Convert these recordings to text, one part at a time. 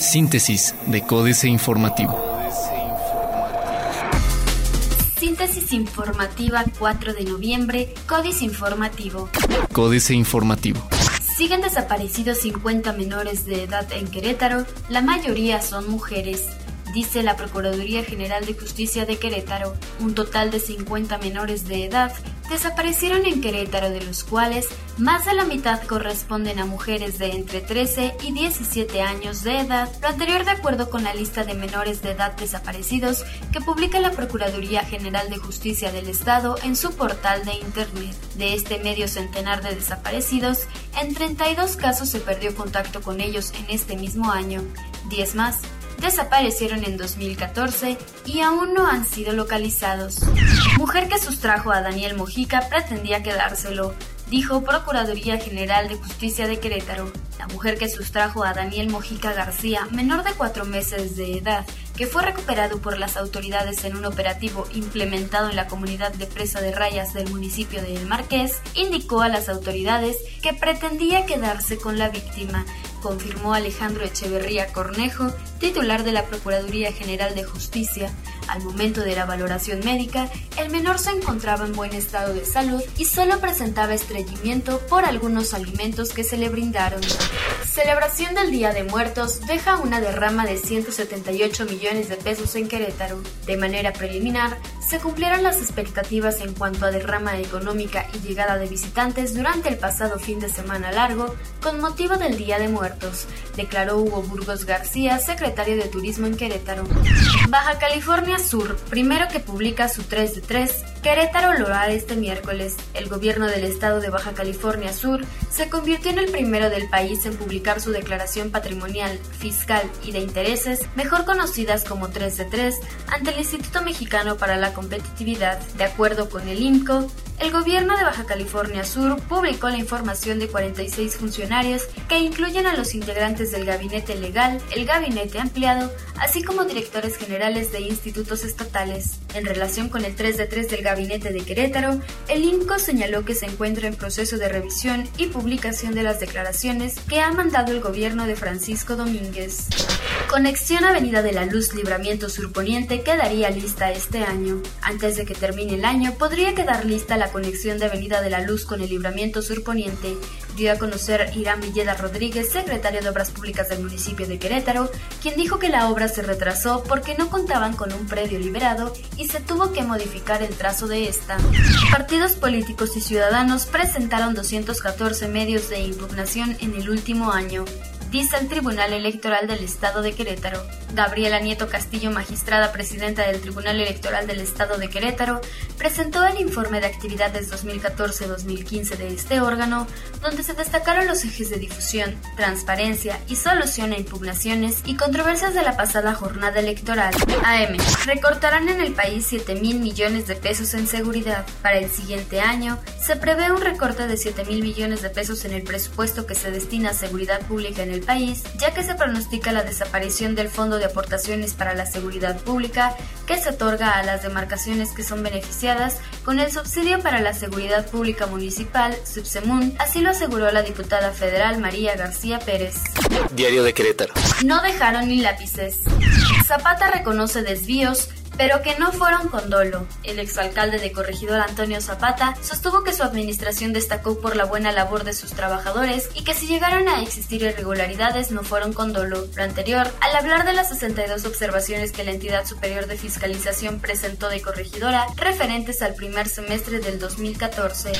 Síntesis de Códice Informativo. Síntesis informativa 4 de noviembre, Códice Informativo. Códice Informativo. Siguen desaparecidos 50 menores de edad en Querétaro, la mayoría son mujeres dice la Procuraduría General de Justicia de Querétaro. Un total de 50 menores de edad desaparecieron en Querétaro, de los cuales más de la mitad corresponden a mujeres de entre 13 y 17 años de edad, lo anterior de acuerdo con la lista de menores de edad desaparecidos que publica la Procuraduría General de Justicia del Estado en su portal de Internet. De este medio centenar de desaparecidos, en 32 casos se perdió contacto con ellos en este mismo año, 10 más desaparecieron en 2014 y aún no han sido localizados. Mujer que sustrajo a Daniel Mojica pretendía quedárselo, dijo Procuraduría General de Justicia de Querétaro. La mujer que sustrajo a Daniel Mojica García, menor de cuatro meses de edad, que fue recuperado por las autoridades en un operativo implementado en la comunidad de Presa de Rayas del municipio de El Marqués, indicó a las autoridades que pretendía quedarse con la víctima, confirmó Alejandro Echeverría Cornejo, titular de la Procuraduría General de Justicia. Al momento de la valoración médica, el menor se encontraba en buen estado de salud y solo presentaba estreñimiento por algunos alimentos que se le brindaron. Celebración del Día de Muertos deja una derrama de 178 millones de pesos en Querétaro. De manera preliminar, se cumplieron las expectativas en cuanto a derrama económica y llegada de visitantes durante el pasado fin de semana largo con motivo del Día de Muertos, declaró Hugo Burgos García, secretario de Turismo en Querétaro. Baja California Sur, primero que publica su 3 de 3, Querétaro lo hará este miércoles. El gobierno del estado de Baja California Sur se convirtió en el primero del país en publicar su declaración patrimonial, fiscal y de intereses, mejor conocidas como 3 de 3, ante el Instituto Mexicano para la Competitividad. De acuerdo con el INCO, el gobierno de Baja California Sur publicó la información de 46 funcionarios que incluyen a los integrantes del gabinete legal, el gabinete ampliado, así como directores generales de institutos estatales. En relación con el 3 de 3 del gabinete de Querétaro, el INCO señaló que se encuentra en proceso de revisión y publicación de las declaraciones que ha mandado el gobierno de Francisco Domínguez. Conexión Avenida de la Luz Libramiento Surponiente quedaría lista este año. Antes de que termine el año, podría quedar lista la conexión de Avenida de la Luz con el Libramiento Surponiente, dio a conocer Irán Villeda Rodríguez, secretario de Obras Públicas del municipio de Querétaro, quien dijo que la obra se retrasó porque no contaban con un predio liberado y se tuvo que modificar el trazo de esta. Partidos políticos y ciudadanos presentaron 214 medios de impugnación en el último año dice el Tribunal Electoral del Estado de Querétaro. Gabriela Nieto Castillo, magistrada presidenta del Tribunal Electoral del Estado de Querétaro, presentó el informe de actividades 2014-2015 de este órgano, donde se destacaron los ejes de difusión, transparencia y solución a impugnaciones y controversias de la pasada jornada electoral. AM. Recortarán en el país 7 mil millones de pesos en seguridad. Para el siguiente año, se prevé un recorte de 7 mil millones de pesos en el presupuesto que se destina a seguridad pública en el país, ya que se pronostica la desaparición del Fondo de Aportaciones para la Seguridad Pública que se otorga a las demarcaciones que son beneficiadas con el subsidio para la seguridad pública municipal, Subsemun, así lo aseguró la diputada federal María García Pérez. Diario de Querétaro. No dejaron ni lápices. Zapata reconoce desvíos, pero que no fueron con dolo. El exalcalde de Corregidor Antonio Zapata sostuvo que su administración destacó por la buena labor de sus trabajadores y que si llegaron a existir irregularidades no fueron con dolo. Lo anterior, al hablar de las 62 observaciones que la entidad superior de fiscalización presentó de Corregidora referentes al primer semestre del 2014.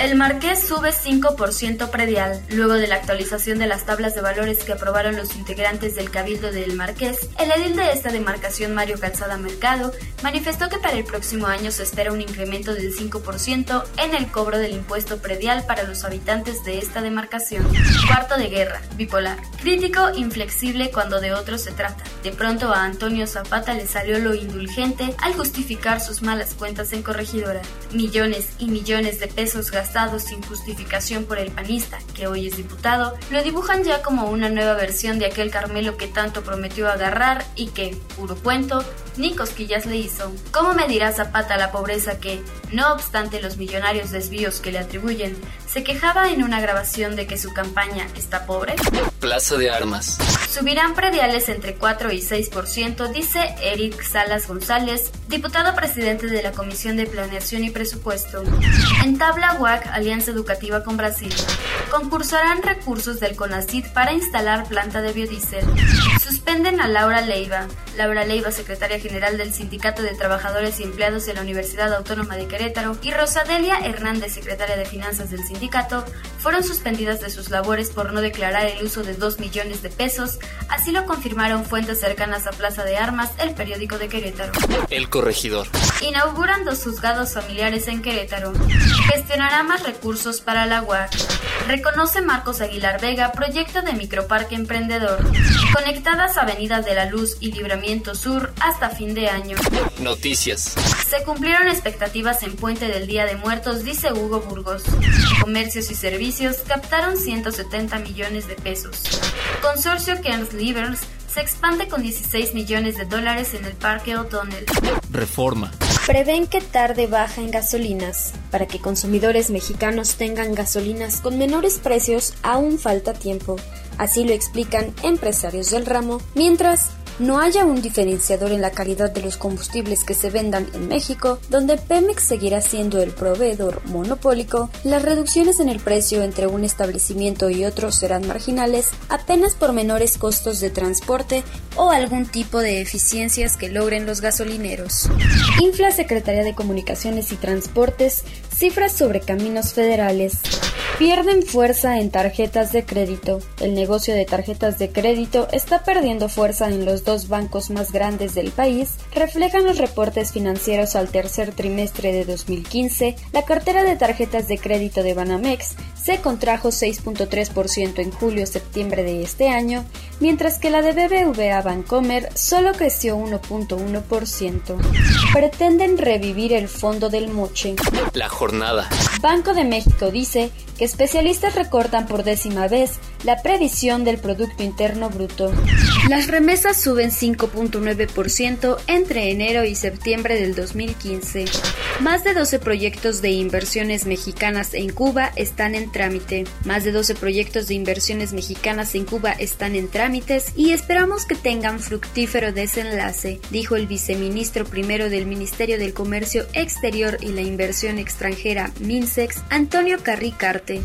El Marqués sube 5% predial. Luego de la actualización de las tablas de valores que aprobaron los integrantes del Cabildo del Marqués, el edil de esta demarcación Mario Calzada Mercado manifestó que para el próximo año se espera un incremento del 5% en el cobro del impuesto predial para los habitantes de esta demarcación. Cuarto de guerra, bipolar. Crítico, inflexible cuando de otros se trata. De pronto a Antonio Zapata le salió lo indulgente al justificar sus malas cuentas en corregidora. Millones y millones de pesos gastados sin justificación por el panista, que hoy es diputado, lo dibujan ya como una nueva versión de aquel Carmelo que tanto prometió agarrar y que, puro cuento, ni cosquillas le hizo. ¿Cómo medirá Zapata la pobreza que, no obstante los millonarios desvíos que le atribuyen, se quejaba en una grabación de que su campaña está pobre? Plaza de Armas. Subirán prediales entre 4 y 6%, dice Eric Salas González, diputado presidente de la Comisión de Planeación y Presupuesto. En tabla WAC, Alianza Educativa con Brasil. Concursarán recursos del CONACID para instalar planta de biodiesel. Suspenden a Laura Leiva. Laura Leiva, secretaria general del Sindicato de Trabajadores y Empleados de la Universidad Autónoma de Querétaro, y Rosadelia Hernández, secretaria de Finanzas del sindicato, fueron suspendidas de sus labores por no declarar el uso de 2 millones de pesos, así lo confirmaron fuentes cercanas a Plaza de Armas, el periódico de Querétaro. El corregidor. Inauguran dos juzgados familiares en Querétaro. Gestionará más recursos para la UAC. Reconoce Marcos Aguilar Vega proyecto de microparque emprendedor. Conectadas Avenidas de la Luz y Libramiento Sur hasta fin de año. Noticias. Se cumplieron expectativas en Puente del Día de Muertos, dice Hugo Burgos. Comercios y servicios captaron 170 millones de pesos. Consorcio Cairns Livers se expande con 16 millones de dólares en el Parque O'Donnell. Reforma. Prevén que tarde baja en gasolinas. Para que consumidores mexicanos tengan gasolinas con menores precios, aún falta tiempo. Así lo explican empresarios del ramo, mientras no haya un diferenciador en la calidad de los combustibles que se vendan en México, donde Pemex seguirá siendo el proveedor monopólico, las reducciones en el precio entre un establecimiento y otro serán marginales apenas por menores costos de transporte o algún tipo de eficiencias que logren los gasolineros. Infla Secretaría de Comunicaciones y Transportes cifras sobre caminos federales. Pierden fuerza en tarjetas de crédito. El negocio de tarjetas de crédito está perdiendo fuerza en los dos bancos más grandes del país, reflejan los reportes financieros al tercer trimestre de 2015. La cartera de tarjetas de crédito de Banamex se contrajo 6.3% en julio-septiembre de este año, mientras que la de BBVA Bancomer solo creció 1.1%. Pretenden revivir el fondo del moche. La jornada. Banco de México dice que especialistas recortan por décima vez la previsión del Producto Interno Bruto. Las remesas suben 5.9% entre enero y septiembre del 2015. Más de 12 proyectos de inversiones mexicanas en Cuba están en trámite. Más de 12 proyectos de inversiones mexicanas en Cuba están en trámites y esperamos que tengan fructífero desenlace, dijo el viceministro primero del Ministerio del Comercio Exterior y la Inversión Extranjera, MINSEX, Antonio Carricarte.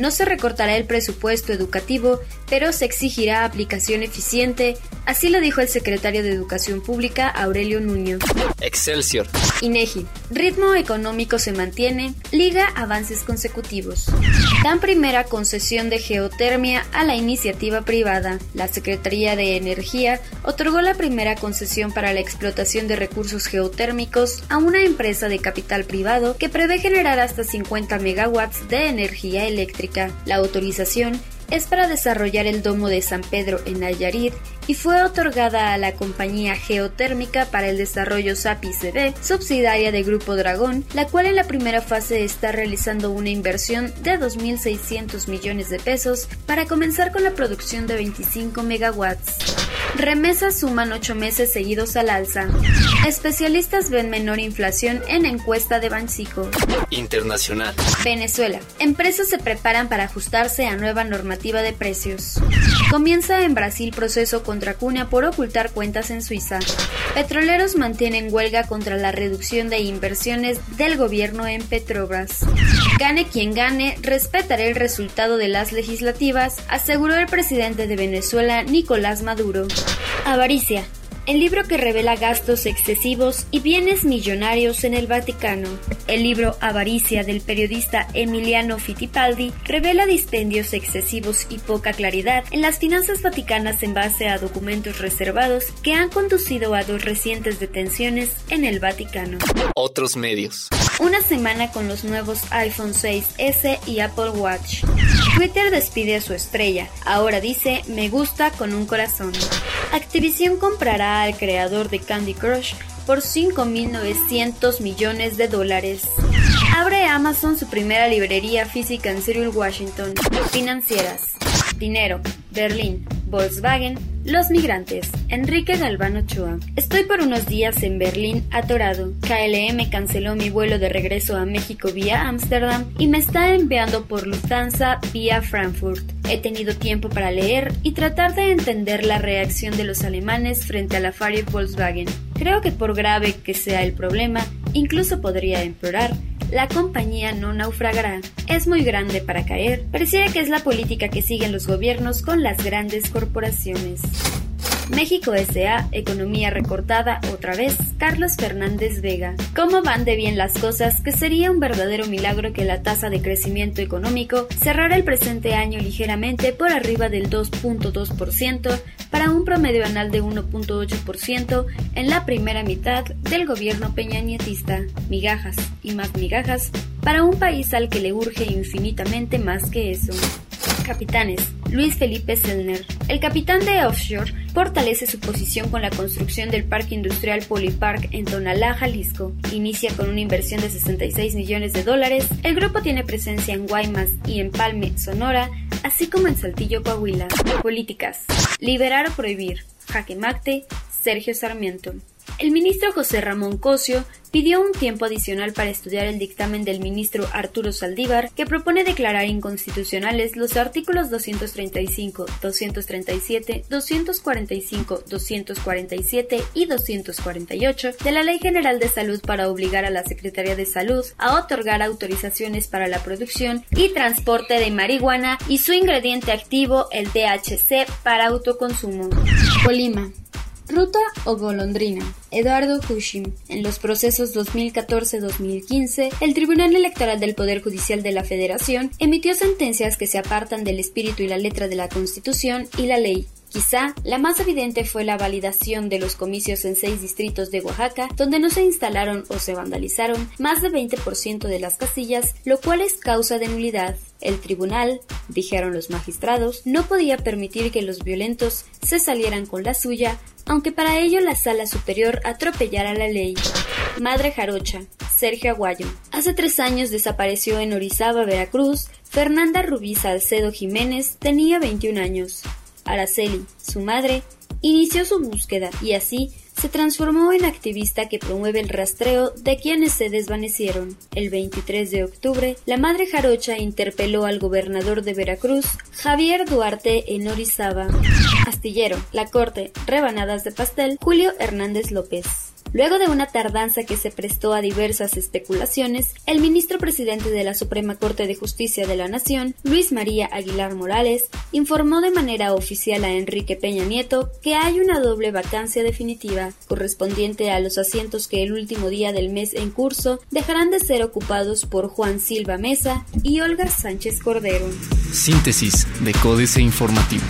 No se recortará el presupuesto educativo, pero se exigirá aplicación eficiente, así lo dijo el secretario de Educación Pública, Aurelio Nuño. Excelsior. INEGI. Ritmo económico se mantiene, liga avances consecutivos. Dan primera concesión de geotermia a la iniciativa privada. La Secretaría de Energía otorgó la primera concesión para la explotación de recursos geotérmicos a una empresa de capital privado que prevé generar hasta 50 megawatts de energía eléctrica. La autorización es para desarrollar el domo de San Pedro en Nayarit y fue otorgada a la compañía geotérmica para el desarrollo SAPI CB, subsidiaria de Grupo Dragón, la cual en la primera fase está realizando una inversión de 2.600 millones de pesos para comenzar con la producción de 25 megawatts. Remesas suman 8 meses seguidos al alza. Especialistas ven menor inflación en encuesta de Bancico. Internacional. Venezuela. Empresas se preparan para ajustarse a nueva normativa de precios. Comienza en Brasil proceso contra Cunha por ocultar cuentas en Suiza. Petroleros mantienen huelga contra la reducción de inversiones del gobierno en Petrobras. Gane quien gane, respetaré el resultado de las legislativas, aseguró el presidente de Venezuela, Nicolás Maduro. Avaricia. El libro que revela gastos excesivos y bienes millonarios en el Vaticano. El libro Avaricia del periodista Emiliano Fittipaldi revela dispendios excesivos y poca claridad en las finanzas vaticanas en base a documentos reservados que han conducido a dos recientes detenciones en el Vaticano. Otros medios. Una semana con los nuevos iPhone 6S y Apple Watch. Twitter despide a su estrella. Ahora dice me gusta con un corazón. Activision comprará al creador de Candy Crush por 5.900 millones de dólares. Abre Amazon su primera librería física en Seattle, Washington. Financieras. Dinero. Berlín. Volkswagen, los migrantes. Enrique Galvano Ochoa. Estoy por unos días en Berlín atorado. KLM canceló mi vuelo de regreso a México vía Ámsterdam y me está enviando por Lufthansa vía Frankfurt. He tenido tiempo para leer y tratar de entender la reacción de los alemanes frente a la Faria Volkswagen. Creo que por grave que sea el problema, incluso podría empeorar la compañía no naufragará. Es muy grande para caer. Pareciera que es la política que siguen los gobiernos con las grandes corporaciones. México S.A. Economía recortada otra vez. Carlos Fernández Vega. ¿Cómo van de bien las cosas? Que sería un verdadero milagro que la tasa de crecimiento económico cerrara el presente año ligeramente por arriba del 2.2% para un promedio anual de 1.8% en la primera mitad del gobierno peñanietista. Migajas y más migajas para un país al que le urge infinitamente más que eso. Capitanes. Luis Felipe Selner. El capitán de Offshore fortalece su posición con la construcción del Parque Industrial Polypark en Tonalá, Jalisco. Inicia con una inversión de 66 millones de dólares. El grupo tiene presencia en Guaymas y en Palme, Sonora, así como en Saltillo, Coahuila. Políticas. Liberar o prohibir. Jaque Mate. Sergio Sarmiento. El ministro José Ramón Cosio pidió un tiempo adicional para estudiar el dictamen del ministro Arturo Saldívar que propone declarar inconstitucionales los artículos 235, 237, 245, 247 y 248 de la Ley General de Salud para obligar a la Secretaría de Salud a otorgar autorizaciones para la producción y transporte de marihuana y su ingrediente activo, el THC, para autoconsumo. Colima. Ruta o golondrina. Eduardo Cushing. En los procesos 2014-2015, el Tribunal Electoral del Poder Judicial de la Federación emitió sentencias que se apartan del espíritu y la letra de la Constitución y la ley, Quizá la más evidente fue la validación de los comicios en seis distritos de Oaxaca, donde no se instalaron o se vandalizaron más de 20% de las casillas, lo cual es causa de nulidad. El tribunal, dijeron los magistrados, no podía permitir que los violentos se salieran con la suya, aunque para ello la sala superior atropellara la ley. Madre Jarocha, Sergio Aguayo. Hace tres años desapareció en Orizaba, Veracruz. Fernanda Rubí Salcedo Jiménez tenía 21 años. Araceli, su madre, inició su búsqueda y así se transformó en activista que promueve el rastreo de quienes se desvanecieron. El 23 de octubre, la madre jarocha interpeló al gobernador de Veracruz, Javier Duarte, en Orizaba. Astillero, La Corte, rebanadas de pastel, Julio Hernández López. Luego de una tardanza que se prestó a diversas especulaciones, el ministro presidente de la Suprema Corte de Justicia de la Nación, Luis María Aguilar Morales, informó de manera oficial a Enrique Peña Nieto que hay una doble vacancia definitiva, correspondiente a los asientos que el último día del mes en curso dejarán de ser ocupados por Juan Silva Mesa y Olga Sánchez Cordero. Síntesis de Códice Informativo.